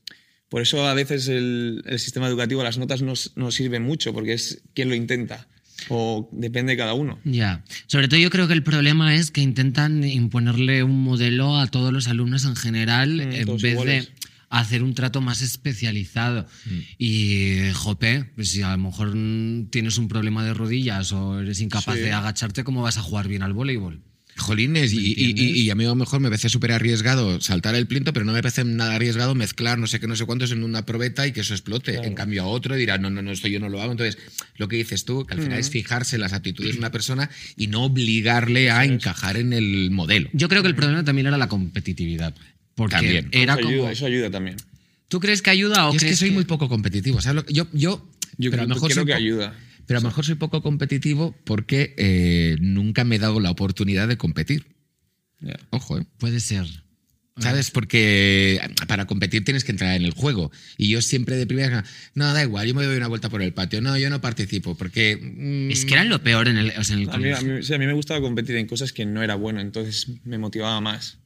Speaker 3: por eso a veces el, el sistema educativo, las notas no, no sirven mucho, porque es quien lo intenta. O depende de cada uno.
Speaker 2: Ya. Sobre todo yo creo que el problema es que intentan imponerle un modelo a todos los alumnos en general
Speaker 3: Mm,
Speaker 2: en vez
Speaker 3: iguales.
Speaker 2: de hacer un trato más especializado.
Speaker 1: Mm.
Speaker 2: Y, jope, pues si a lo mejor tienes un problema de rodillas o eres incapaz
Speaker 3: Sí.
Speaker 2: de agacharte, ¿cómo vas a jugar bien al voleibol?
Speaker 1: Jolines, y, y- y- a mí a lo mejor me parece súper arriesgado saltar el plinto, pero no me parece nada arriesgado mezclar no sé qué, no sé cuántos en una probeta y que eso explote. En cambio, a otro dirá, no, no, no, esto yo no lo hago. Entonces, lo que dices tú, que al final es fijarse en las actitudes de una persona y no obligarle a encajar en el modelo.
Speaker 2: Yo creo que el problema también era la competitividad. Porque
Speaker 1: También.
Speaker 2: era
Speaker 3: eso,
Speaker 2: como.
Speaker 3: ayuda, eso ayuda también.
Speaker 2: ¿Tú crees que ayuda o
Speaker 1: Yo es que soy muy poco competitivo. ¿sabes lo que- Yo, yo,
Speaker 3: Yo
Speaker 1: pero a
Speaker 3: creo,
Speaker 1: lo mejor
Speaker 3: creo que ayuda.
Speaker 1: Pero a lo mejor soy poco competitivo porque eh, nunca me he dado la oportunidad de competir.
Speaker 3: Ya.
Speaker 1: Ojo, ¿eh?
Speaker 2: Puede ser.
Speaker 1: ¿Sabes? Porque para competir tienes que entrar en el juego. Y yo siempre de primera, no, da igual, yo me doy una vuelta por el patio. No, yo no participo porque... mm,
Speaker 2: Es que era lo peor en el, o sea, en el
Speaker 3: A mí, a, mí, sí, a mí me gustaba competir en cosas que no era bueno, entonces me motivaba más.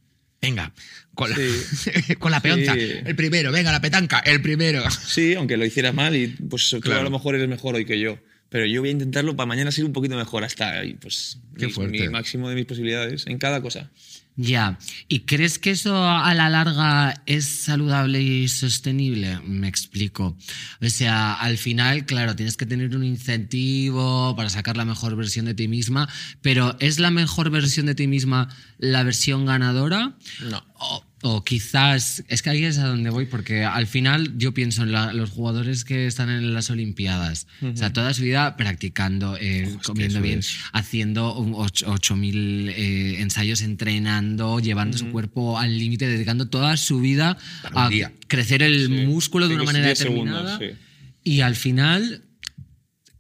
Speaker 1: Venga, con la,
Speaker 3: Sí. *laughs*
Speaker 1: con la peonza.
Speaker 3: Sí.
Speaker 1: El primero, venga, la petanca, el primero.
Speaker 3: Sí, aunque lo hiciera mal y pues tú
Speaker 1: Claro.
Speaker 3: a lo mejor eres mejor hoy que yo. Pero yo voy a intentarlo para mañana ser un poquito mejor hasta pues
Speaker 1: Qué
Speaker 3: mi- máximo de mis posibilidades en cada cosa.
Speaker 2: Ya. ¿Y crees que eso a la larga es saludable y sostenible? Me explico. O sea, al final, claro, tienes que tener un incentivo para sacar la mejor versión de ti misma, pero ¿es la mejor versión de ti misma la versión ganadora?
Speaker 3: No.
Speaker 2: O, o quizás, es que ahí es a donde voy, porque al final yo pienso en la- los jugadores que están en las Olimpiadas, o sea, toda su vida practicando, eh, comiendo bien,
Speaker 1: es.
Speaker 2: haciendo un ocho- 8.000 eh, ensayos, entrenando, llevando su cuerpo al límite, dedicando toda su vida a
Speaker 1: día.
Speaker 2: crecer el
Speaker 3: Sí,
Speaker 2: músculo de una manera
Speaker 3: segundos,
Speaker 2: determinada.
Speaker 3: sí.
Speaker 2: Y al final,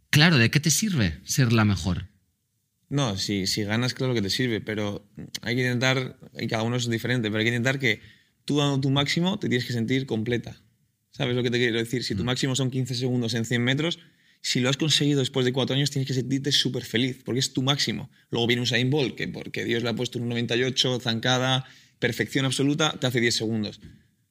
Speaker 2: claro, ¿de qué te sirve ser la mejor?
Speaker 3: No, si, si ganas, claro que te sirve, pero hay que intentar, y cada uno es diferente, pero hay que intentar que tú dando tu máximo te tienes que sentir completa. ¿Sabes lo que te quiero decir? Si tu máximo son 15 segundos en 100 metros, si lo has conseguido después de cuatro años, tienes que sentirte súper feliz, porque es tu máximo. Luego viene Usain Bolt, que porque Dios le ha puesto un 98, zancada, perfección absoluta, te hace 10 segundos.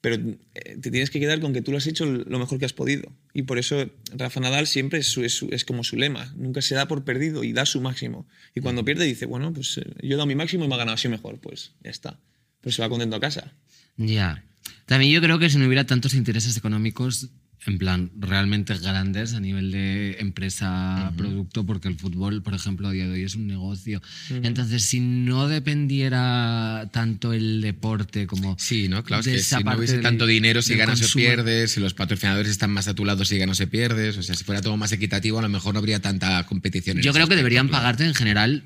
Speaker 3: Pero eh, te tienes que quedar con que tú lo has hecho lo mejor que has podido. Y por eso Rafa Nadal siempre es, su- es su- es como su lema. Nunca se da por perdido y da su máximo. Y cuando pierde dice, bueno, pues eh, yo he dado mi máximo y me ha ganado así mejor. Pues ya está. Pues se va contento a casa.
Speaker 2: Ya. También yo creo que si no hubiera tantos intereses económicos, en plan, realmente grandes a nivel de empresa, producto, porque el fútbol, por ejemplo, a día de hoy es un negocio. Entonces, si no dependiera tanto el deporte como.
Speaker 1: Sí, ¿no? Claro, es que si no hubiese
Speaker 2: del-
Speaker 1: tanto dinero, si ganas o pierdes, si los patrocinadores están más a tu lado, si ganas o pierdes, o sea, si fuera todo más equitativo, a lo mejor no habría tanta competición. en
Speaker 2: Yo creo que deberían pagarte en general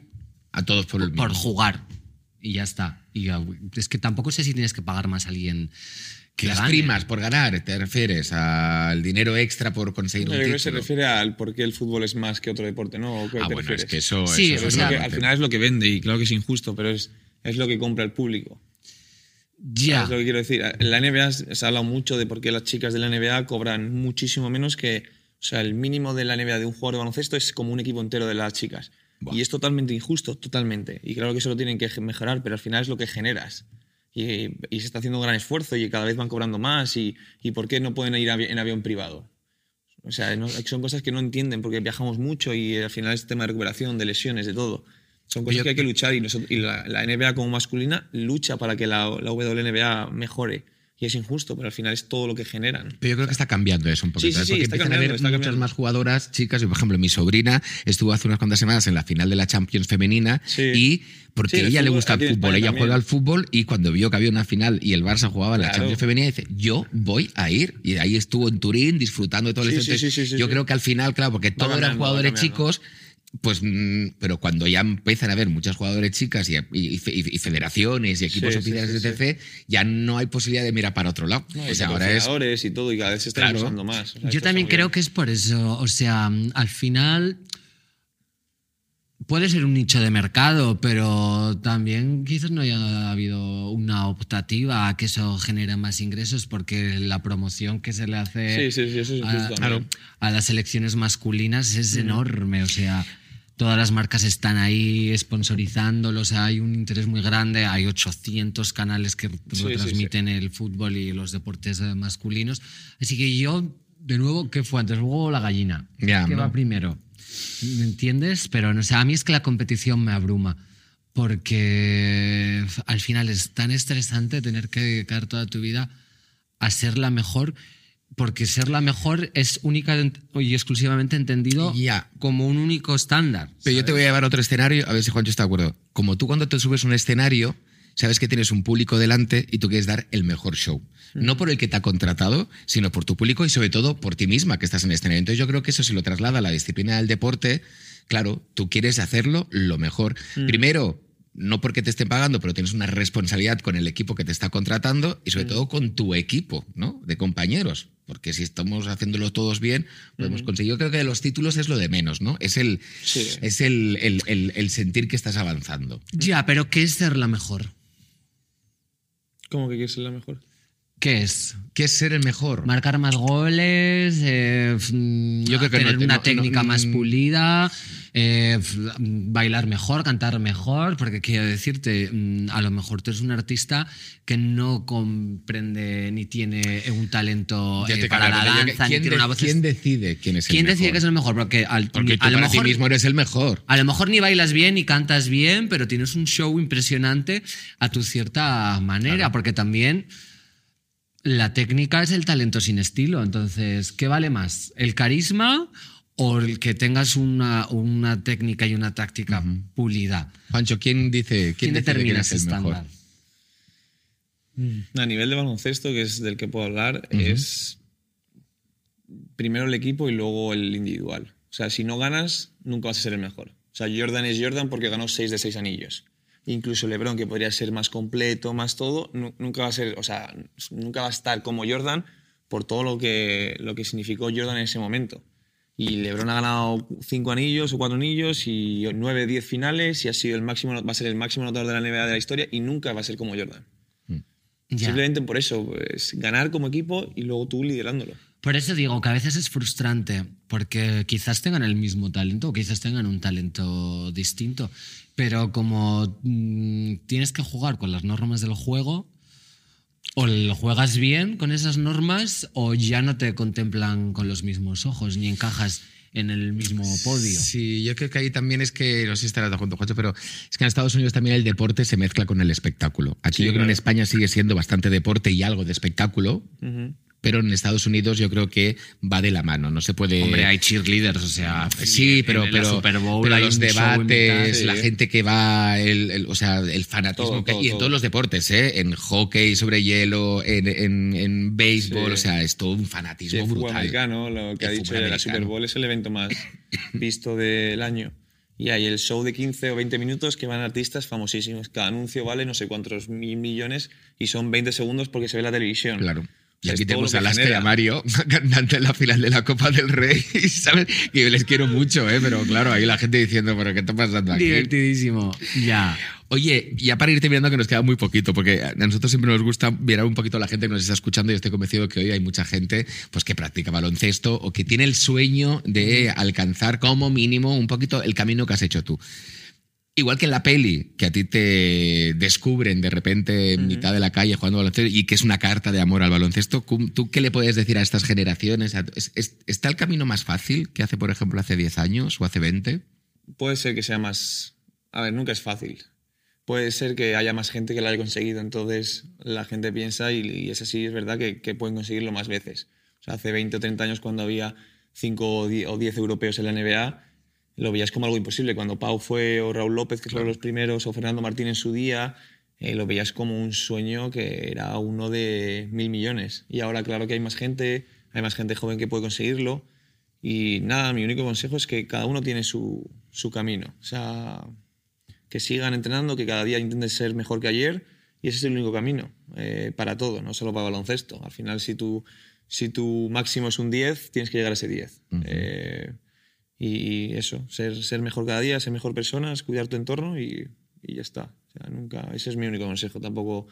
Speaker 1: A todos por el
Speaker 2: por
Speaker 1: mismo.
Speaker 2: jugar. Y ya está. Y ya, es que tampoco sé si tienes que pagar más a alguien que
Speaker 1: Las
Speaker 2: gane.
Speaker 1: primas por ganar, ¿te refieres al dinero extra por conseguir
Speaker 3: Yo
Speaker 1: un
Speaker 3: se refiere al por qué el fútbol es más que otro deporte, ¿no? ¿O qué
Speaker 1: Ah,
Speaker 3: te
Speaker 1: bueno,
Speaker 3: refieres?
Speaker 1: es que eso,
Speaker 2: Sí,
Speaker 1: eso es
Speaker 3: lo que- al final es lo que vende y claro que es injusto, pero es, es lo que compra el público.
Speaker 2: Ya.
Speaker 3: Es lo que quiero decir. En la NBA se ha hablado mucho de por qué las chicas de la NBA cobran muchísimo menos que. O sea, el mínimo de la NBA de un jugador de baloncesto es como un equipo entero de las chicas.
Speaker 1: Buah.
Speaker 3: Y es totalmente injusto, totalmente. Y claro que eso lo tienen que mejorar, pero al final es lo que generas. Y, y se está haciendo un gran esfuerzo y cada vez van cobrando más. ¿Y, y por qué no pueden ir avi- en avión privado? O sea, no- son cosas que no entienden porque viajamos mucho y al final es tema de recuperación, de lesiones, de todo. Son cosas que hay que luchar y, nosotros- y la, la NBA como masculina lucha para que la, la WNBA mejore. Y es injusto, pero al final es todo lo que generan.
Speaker 1: Pero yo creo que está cambiando eso un poquito.
Speaker 3: Sí, sí,
Speaker 1: ¿eh?
Speaker 3: sí,
Speaker 1: porque
Speaker 3: está
Speaker 1: empiezan a haber
Speaker 3: cambiando, está
Speaker 1: muchas
Speaker 3: cambiando.
Speaker 1: más jugadoras chicas. Y, por ejemplo, mi sobrina estuvo hace unas cuantas semanas en la final de la Champions femenina y porque ella le gusta el fútbol,
Speaker 3: España
Speaker 1: ella
Speaker 3: también.
Speaker 1: juega al fútbol y cuando vio que había una final y el Barça jugaba en la. Champions femenina dice, yo voy a ir. Y ahí estuvo en Turín disfrutando de todo el Yo creo que al final, claro, porque todos eran jugadores chicos, pues, mm, pero cuando ya empiezan a haber muchas jugadores chicas y, y- y- y federaciones y equipos
Speaker 3: Sí, sí,
Speaker 1: oficiales,
Speaker 3: sí,
Speaker 1: etc., ya no hay posibilidad de mirar para otro lado.
Speaker 3: No,
Speaker 1: o
Speaker 3: y
Speaker 1: sea, ahora es
Speaker 3: y todo, y cada vez se está
Speaker 1: Claro.
Speaker 3: usando más. O sea,
Speaker 2: Yo también creo
Speaker 3: bien.
Speaker 2: que es por eso. O sea, al final puede ser un nicho de mercado, pero también quizás no haya habido una optativa a que eso genere más ingresos, porque la promoción que se le hace
Speaker 3: Sí, sí, sí, eso es
Speaker 2: a,
Speaker 3: injusto también.
Speaker 2: a las selecciones masculinas es enorme. O sea, todas las marcas están ahí sponsorizándolos, hay un interés muy grande, hay 800 canales que
Speaker 3: sí,
Speaker 2: retransmiten el fútbol y los deportes eh, masculinos. Así que yo, de nuevo, ¿qué fue antes? Luego la gallina.
Speaker 1: Ya,
Speaker 2: ¿Qué
Speaker 1: ¿no?
Speaker 2: va primero? ¿Me entiendes? Pero no sé, a mí es que la competición me abruma. Porque al final es tan estresante tener que dedicar toda tu vida a ser la mejor, porque ser la mejor es única y exclusivamente entendido como un único estándar.
Speaker 1: Pero yo te voy a llevar a otro escenario, a ver si Juancho está de acuerdo. Como tú cuando te subes a un escenario, sabes que tienes un público delante y tú quieres dar el mejor show. No por el que te ha contratado, sino por tu público y sobre todo por ti misma que estás en el escenario. Entonces yo creo que eso se lo traslada a la disciplina del deporte. Claro, tú quieres hacerlo lo mejor. Primero, no porque te estén pagando, pero tienes una responsabilidad con el equipo que te está contratando y sobre todo con tu equipo, ¿no? De compañeros. Porque si estamos haciéndolo todos bien, podemos conseguir. Yo creo que los títulos es lo de menos, ¿no? Es el,
Speaker 3: Sí.
Speaker 1: es el, el- el- el sentir que estás avanzando.
Speaker 2: Ya, pero ¿qué es ser la mejor?
Speaker 3: ¿Cómo que quieres ser la mejor?
Speaker 2: ¿Qué es?
Speaker 1: ¿Qué es ser el mejor?
Speaker 2: Marcar más goles, eh, mm,
Speaker 1: Yo creo que
Speaker 2: tener
Speaker 1: no-
Speaker 2: una
Speaker 1: no-
Speaker 2: técnica
Speaker 1: no-
Speaker 2: más pulida, eh, bailar mejor, cantar mejor, porque quiero decirte, mm, a lo mejor tú eres un artista que no comprende ni tiene un talento eh, para la danza, ni
Speaker 1: ¿quién,
Speaker 2: tiene una voz.
Speaker 1: quién decide quién es el
Speaker 2: ¿Quién
Speaker 1: mejor?
Speaker 2: decide que es el mejor? Porque, al-
Speaker 1: Porque tú
Speaker 2: a lo
Speaker 1: para
Speaker 2: mejor
Speaker 1: ti mismo eres el mejor.
Speaker 2: a lo mejor ni bailas bien ni cantas bien, pero tienes un show impresionante a tu cierta manera, porque también la técnica es el talento sin estilo. Entonces, ¿qué vale más? ¿El carisma o el que tengas una, una técnica y una táctica pulida?
Speaker 1: Juancho, ¿quién dice quién,
Speaker 2: ¿Quién
Speaker 1: decide
Speaker 2: determina ese
Speaker 1: el mejor?
Speaker 2: estándar?
Speaker 3: A nivel de baloncesto, que es del que puedo hablar, es primero el equipo y luego el individual. O sea, si no ganas, nunca vas a ser el mejor. O sea, Jordan es Jordan porque ganó 6 de 6 anillos. Incluso LeBron, que podría ser más completo, más todo, nu- nunca va a ser, o sea, nunca va a estar como Jordan por todo lo que, lo que significó Jordan en ese momento. Y LeBron ha ganado 5 anillos o 4 anillos y 9, 10 finales y ha sido el máximo, va a ser el máximo anotador de la NBA de la historia y nunca va a ser como Jordan.
Speaker 2: Ya.
Speaker 3: Simplemente por eso, pues, ganar como equipo y luego tú liderándolo.
Speaker 2: Por eso digo que a veces es frustrante, porque quizás tengan el mismo talento o quizás tengan un talento distinto, pero como mm, tienes que jugar con las normas del juego, o lo juegas bien con esas normas o ya no te contemplan con los mismos ojos ni encajas en el mismo podio.
Speaker 1: Sí, yo creo que ahí también es que, no sé si estarás de acuerdo, Juancho, pero es que en Estados Unidos también el deporte se mezcla con el espectáculo. Aquí
Speaker 3: Sí,
Speaker 1: yo creo que en. España sigue siendo bastante deporte y algo de espectáculo, pero en Estados Unidos yo creo que va de la mano. No se puede.
Speaker 2: Hombre, hay cheerleaders, o sea,
Speaker 1: Sí, pero,
Speaker 2: en
Speaker 1: pero,
Speaker 2: Super Bowl
Speaker 1: pero los debates,
Speaker 2: mitad.
Speaker 1: la
Speaker 3: sí.
Speaker 1: gente que va, el, el- o sea, el fanatismo
Speaker 3: Todo,
Speaker 1: que hay,
Speaker 3: todo,
Speaker 1: y en
Speaker 3: todo.
Speaker 1: todos los deportes, ¿eh? en hockey sobre hielo, en, en, en béisbol,
Speaker 3: Sí.
Speaker 1: o sea, es todo un
Speaker 3: Sí,
Speaker 1: fanatismo
Speaker 3: el fútbol
Speaker 1: brutal.
Speaker 3: americano, lo que
Speaker 1: El
Speaker 3: ha dicho la. Super Bowl es el evento más *coughs* visto del año. Y hay el show de 15 o 20 minutos que van artistas famosísimos. Cada anuncio vale no sé cuántos mil millones y son 20 segundos porque se ve la televisión.
Speaker 1: Claro. Y aquí tenemos a Alaska y a Mario *laughs* cantando en la final de la Copa del Rey, *laughs* ¿sabes? Que yo les quiero mucho, ¿eh? Pero claro, ahí la gente diciendo, ¿pero qué está pasando aquí?
Speaker 2: Divertidísimo. Ya.
Speaker 1: Oye, ya para ir terminando, que nos queda muy poquito, porque a nosotros siempre nos gusta mirar un poquito a la gente que nos está escuchando y estoy convencido que hoy hay mucha gente pues, que practica baloncesto o que tiene el sueño de alcanzar como mínimo un poquito el camino que has hecho tú. Igual que en la peli, que a ti te descubren de repente en mitad de la calle jugando baloncesto y que es una carta de amor al baloncesto, ¿tú qué le puedes decir a estas generaciones? ¿Es- es- ¿Está el camino más fácil que hace, por ejemplo, hace 10 años o hace 20?
Speaker 3: Puede ser que sea más... A ver, nunca es fácil. Puede ser que haya más gente que lo haya conseguido. Entonces la gente piensa, y, y es así, es verdad, que, que pueden conseguirlo más veces. O sea, hace 20 o 30 años cuando había 5 o 10 o 10 europeos en la NBA, lo veías como algo imposible. Cuando Pau fue, o Raúl López, que fueron los primeros, o Fernando Martín en su día, eh, lo veías como un sueño que era uno de mil millones. Y ahora, claro que hay más gente, hay más gente joven que puede conseguirlo. Y nada, mi único consejo es que cada uno tiene su, su camino. O sea, que sigan entrenando, que cada día intenten ser mejor que ayer. Y ese es el único camino eh, para todo, no solo para baloncesto. Al final, si tu, si tu máximo es un 10, tienes que llegar a ese 10. Eh, y, eso, ser, ser mejor cada día, ser mejor persona, es cuidar tu entorno y, y ya está. O sea, nunca, ese es mi único consejo. Tampoco,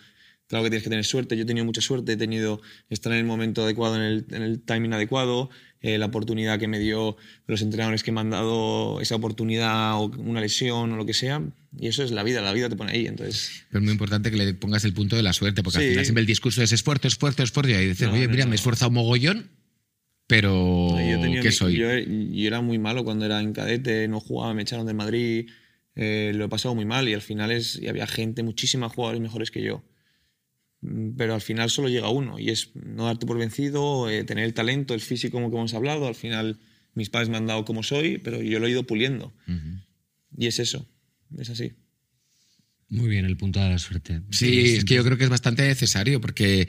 Speaker 3: claro que tienes que tener suerte. Yo he tenido mucha suerte, he tenido estar en el momento adecuado, en el, en el timing adecuado, eh, la oportunidad que me dio los entrenadores que me han dado esa oportunidad o una lesión o lo que sea. Y eso es la vida, la vida te pone ahí. Entonces,
Speaker 1: Pero es muy importante que le pongas el punto de la suerte, porque al
Speaker 3: Sí.
Speaker 1: final siempre el discurso es esfuerzo, esfuerzo, esfuerzo. Y ahí dices,
Speaker 3: No,
Speaker 1: oye,
Speaker 3: no,
Speaker 1: mira,
Speaker 3: no.
Speaker 1: me he esforzado mogollón, pero
Speaker 3: yo, tenía
Speaker 1: ¿qué
Speaker 3: mi-
Speaker 1: soy?
Speaker 3: Yo, yo era muy malo cuando era en cadete, no jugaba, me echaron de Madrid, eh, lo he pasado muy mal y al final es, y había gente, muchísimos jugadores mejores que yo. mm, pero al final solo llega uno y es no darte por vencido, eh, tener el talento, el físico como que hemos hablado. Al final mis padres me han dado como soy, pero yo lo he ido puliendo. Y es eso, es así.
Speaker 2: Muy bien, el punto de la suerte.
Speaker 1: Sí, es que yo creo que es bastante necesario porque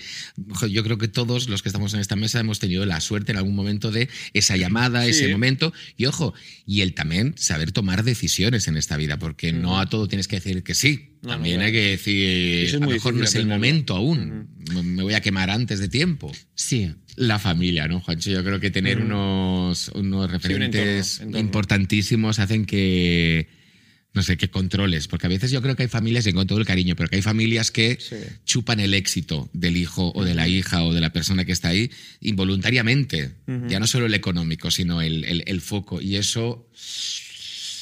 Speaker 1: yo creo que todos los que estamos en esta mesa hemos tenido la suerte en algún momento de esa llamada,
Speaker 3: Sí.
Speaker 1: ese momento. Y ojo, y el también saber tomar decisiones en esta vida, porque no a todo tienes que decir que sí.
Speaker 3: No,
Speaker 1: También hay que decir,
Speaker 3: es
Speaker 1: a lo mejor no es el momento aún. Me- Me voy a quemar antes de tiempo.
Speaker 2: Sí.
Speaker 1: La familia, ¿no, Juancho? Yo creo que tener unos, unos referentes
Speaker 3: entorno.
Speaker 1: importantísimos hacen que, no sé, que controles. Porque a veces yo creo que hay familias, y con todo el cariño, pero que hay familias que
Speaker 3: Sí.
Speaker 1: chupan el éxito del hijo o de la hija o de la persona que está ahí involuntariamente. Ya no solo el económico, sino el, el- el foco. Y eso,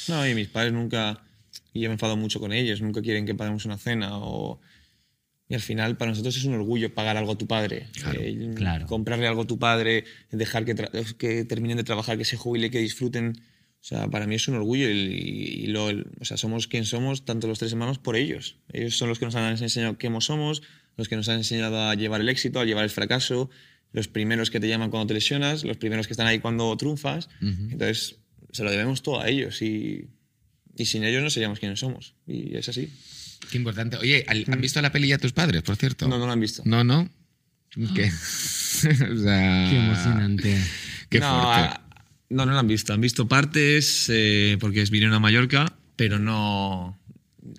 Speaker 3: No, y mis padres nunca, y yo me enfado mucho con ellos, nunca quieren que paguemos una cena o... Y al final para nosotros es un orgullo pagar algo a tu padre,
Speaker 1: Claro,
Speaker 3: Eh,
Speaker 2: claro.
Speaker 3: comprarle algo a tu padre, dejar que, que terminen de trabajar, que se jubile, que disfruten. O sea, para mí es un orgullo y, y lo, o sea, somos quien somos, tanto los tres hermanos, por ellos. Ellos son los que nos han enseñado quién somos, los que nos han enseñado a llevar el éxito, a llevar el fracaso, los primeros que te llaman cuando te lesionas, los primeros que están ahí cuando triunfas. Entonces, se lo debemos todo a ellos y, y sin ellos no seríamos quienes somos. Y es así.
Speaker 1: qué importante. Oye, ¿al- ¿han visto la peli ya tus padres, por cierto?
Speaker 3: No, no lo han visto.
Speaker 1: No, no. ¿Qué? *laughs* o sea,
Speaker 2: Qué emocionante.
Speaker 1: Qué
Speaker 3: no,
Speaker 1: fuerte.
Speaker 3: a- no, no lo han visto. Han visto partes eh, porque vinieron a Mallorca, pero no.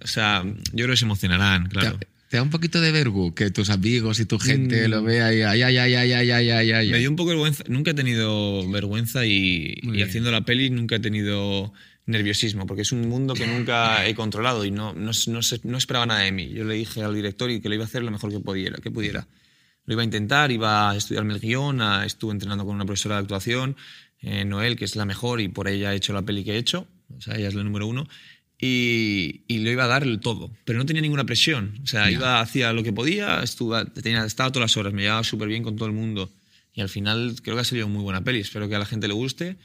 Speaker 3: O sea, yo creo que se emocionarán, claro.
Speaker 1: ¿Te, te da un poquito de vergüenza que tus amigos y tu gente lo vea y ay, ay, ay, ay, ay, ay, ay, ay.
Speaker 3: Me dio un poco de vergüenza. Nunca he tenido vergüenza y, y haciendo la peli nunca he tenido nerviosismo, porque es un mundo que nunca he controlado y no, no, no, no esperaba nada de mí. Yo le dije al director y que lo iba a hacer lo mejor que pudiera. Que pudiera. Lo iba a intentar, iba a estudiarme el guion, a- estuve entrenando con una profesora de actuación, eh, Noel, que es la mejor y por ella he hecho la peli que he hecho, o sea, ella es la número uno. Y, y lo iba a dar el todo, pero no tenía ninguna presión. O sea, iba, hacía lo que podía, estuve, tenía, estaba todas las horas, me llevaba súper bien con todo el mundo. Y al final creo que ha salido muy buena peli. Espero que a la gente le guste.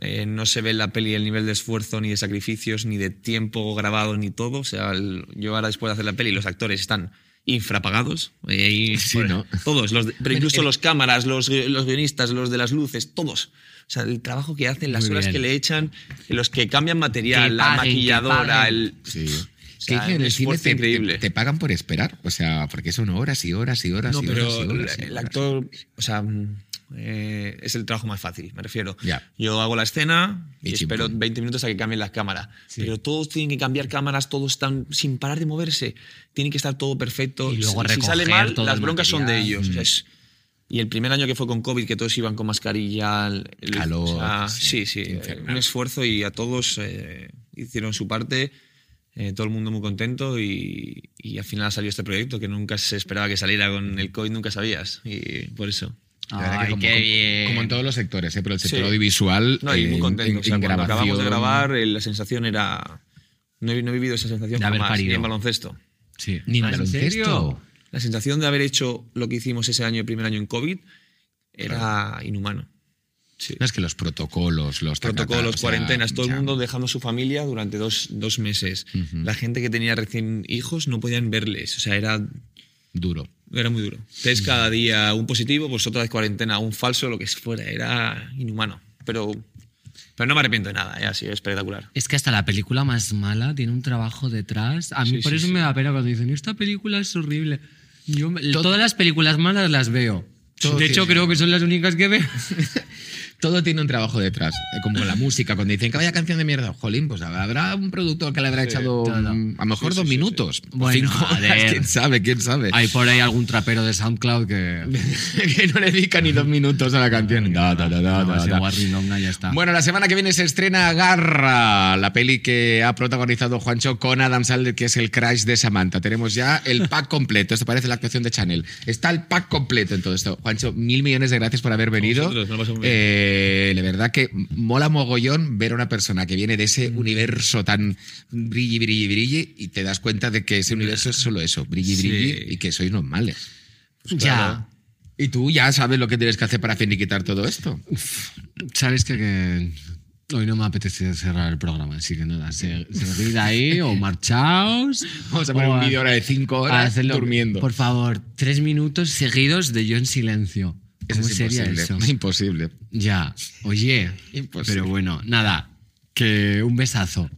Speaker 3: Eh, no se ve en la peli el nivel de esfuerzo, ni de sacrificios, ni de tiempo grabado, ni todo. O sea, el- yo ahora después de hacer la peli, los actores están infrapagados. Eh, ahí-
Speaker 1: Sí,
Speaker 3: bueno,
Speaker 1: ¿no?
Speaker 3: Todos, los pero incluso los cámaras, los, los guionistas, los de las luces, todos. O sea, el trabajo que hacen, las
Speaker 2: Muy
Speaker 3: horas
Speaker 2: bien.
Speaker 3: que le echan, los que cambian material,
Speaker 2: Que
Speaker 3: la
Speaker 2: paguen,
Speaker 3: maquilladora, el...
Speaker 1: Sí.
Speaker 3: O sea,
Speaker 1: que en
Speaker 3: un
Speaker 1: el cine
Speaker 3: esfuerzo
Speaker 1: te,
Speaker 3: increíble.
Speaker 1: te- te pagan por esperar, o sea, porque son horas y horas y horas
Speaker 3: No,
Speaker 1: y
Speaker 3: pero
Speaker 1: horas y horas. y
Speaker 3: el
Speaker 1: horas.
Speaker 3: actor, o sea, mm, eh, es el trabajo más fácil, me refiero.
Speaker 1: Ya.
Speaker 3: Yo hago la escena
Speaker 1: Y
Speaker 3: y, espero
Speaker 1: chimpum.
Speaker 3: 20 minutos a que cambien las cámaras. Pero todos tienen que cambiar cámaras, todos están sin parar de moverse. Tiene que estar todo perfecto.
Speaker 2: Y luego
Speaker 3: si sale
Speaker 2: recoger
Speaker 3: mal, las
Speaker 2: el
Speaker 3: broncas son de
Speaker 2: material.
Speaker 3: ellos. O sea, es- y el primer año que fue con COVID, que todos iban con mascarilla, el-
Speaker 1: Calor,
Speaker 3: o sea,
Speaker 1: sí,
Speaker 3: sí, eh, un esfuerzo y a todos eh, hicieron su parte. eh, todo el mundo muy contento y, y al final salió este proyecto que nunca se esperaba que saliera con el COVID, nunca sabías. Y por eso.
Speaker 1: Que
Speaker 2: Ay,
Speaker 1: como,
Speaker 2: qué bien.
Speaker 1: como en todos los sectores, ¿eh? pero el sector
Speaker 3: Sí.
Speaker 1: audiovisual.
Speaker 3: No, y
Speaker 1: eh,
Speaker 3: muy
Speaker 1: en-
Speaker 3: contento.
Speaker 1: en-
Speaker 3: o sea,
Speaker 1: en
Speaker 3: cuando acabamos de grabar, eh, la sensación era. No he, no he vivido esa sensación
Speaker 2: De haber
Speaker 3: jamás, ni en baloncesto.
Speaker 2: Sí.
Speaker 1: Ni en
Speaker 2: ¿Ah,
Speaker 1: baloncesto.
Speaker 3: La sensación de haber hecho lo que hicimos ese año, el primer año en COVID, era inhumano. Sí.
Speaker 1: No es que los protocolos, los
Speaker 3: Protocolos,
Speaker 1: o sea,
Speaker 3: cuarentenas, todo
Speaker 1: ya.
Speaker 3: el mundo dejando su familia durante dos, dos meses. La gente que tenía recién hijos no podían verles. O sea, era,
Speaker 1: Duro.
Speaker 3: era muy duro. Test cada día un positivo, pues otra vez cuarentena, un falso, lo que fuera. Era inhumano. Pero, pero no me arrepiento de nada, eh, ha sido espectacular.
Speaker 2: Es que hasta la película más mala tiene un trabajo detrás. A mí
Speaker 3: Sí,
Speaker 2: por
Speaker 3: sí,
Speaker 2: eso
Speaker 3: sí.
Speaker 2: me da pena cuando dicen, esta película es horrible. Yo, todas las películas malas las veo.
Speaker 1: Todo
Speaker 2: de hecho, creo que son las únicas que veo. *laughs*
Speaker 1: Todo tiene un trabajo detrás, eh, como la música. Cuando dicen que vaya canción de mierda, jolín, pues habrá un productor que le habrá echado
Speaker 2: todo.
Speaker 1: a lo mejor dos minutos.
Speaker 2: Bueno,
Speaker 1: cinco horas, quién sabe, quién sabe.
Speaker 2: Hay por ahí algún trapero de SoundCloud que... *laughs*
Speaker 1: que no le dedica ni dos minutos a la canción. Da, da, da,
Speaker 2: No, ya está.
Speaker 1: Bueno, la semana que viene se estrena Garra, la peli que ha protagonizado Juancho con Adam Sandler, que es el crash de Samantha. Tenemos ya el pack completo. Esto parece la actuación de Chanel. Está el pack completo en todo esto. Juancho, mil millones de gracias por haber venido.
Speaker 3: vosotros, me
Speaker 1: eh, de verdad que mola mogollón ver a una persona que viene de ese mm. universo tan brilli, brilli, brilli y te das cuenta de que ese universo es solo eso, brilli,
Speaker 3: sí.
Speaker 1: brilli y que sois normales.
Speaker 2: Pues ya.
Speaker 1: Y tú ya sabes lo que tienes que hacer para finiquitar todo esto.
Speaker 2: Sabes que, hoy no me apetece cerrar el programa, así que nada, se, se ahí o *laughs* marchaos.
Speaker 1: Vamos a poner un vídeo ahora de cinco horas durmiendo.
Speaker 2: Por favor, tres minutos seguidos de yo en silencio. ¿Cómo
Speaker 1: es
Speaker 2: sería
Speaker 1: imposible.
Speaker 2: eso? *laughs*
Speaker 1: Imposible.
Speaker 2: Ya, oye.
Speaker 1: imposible.
Speaker 2: Pero bueno, nada, que un besazo.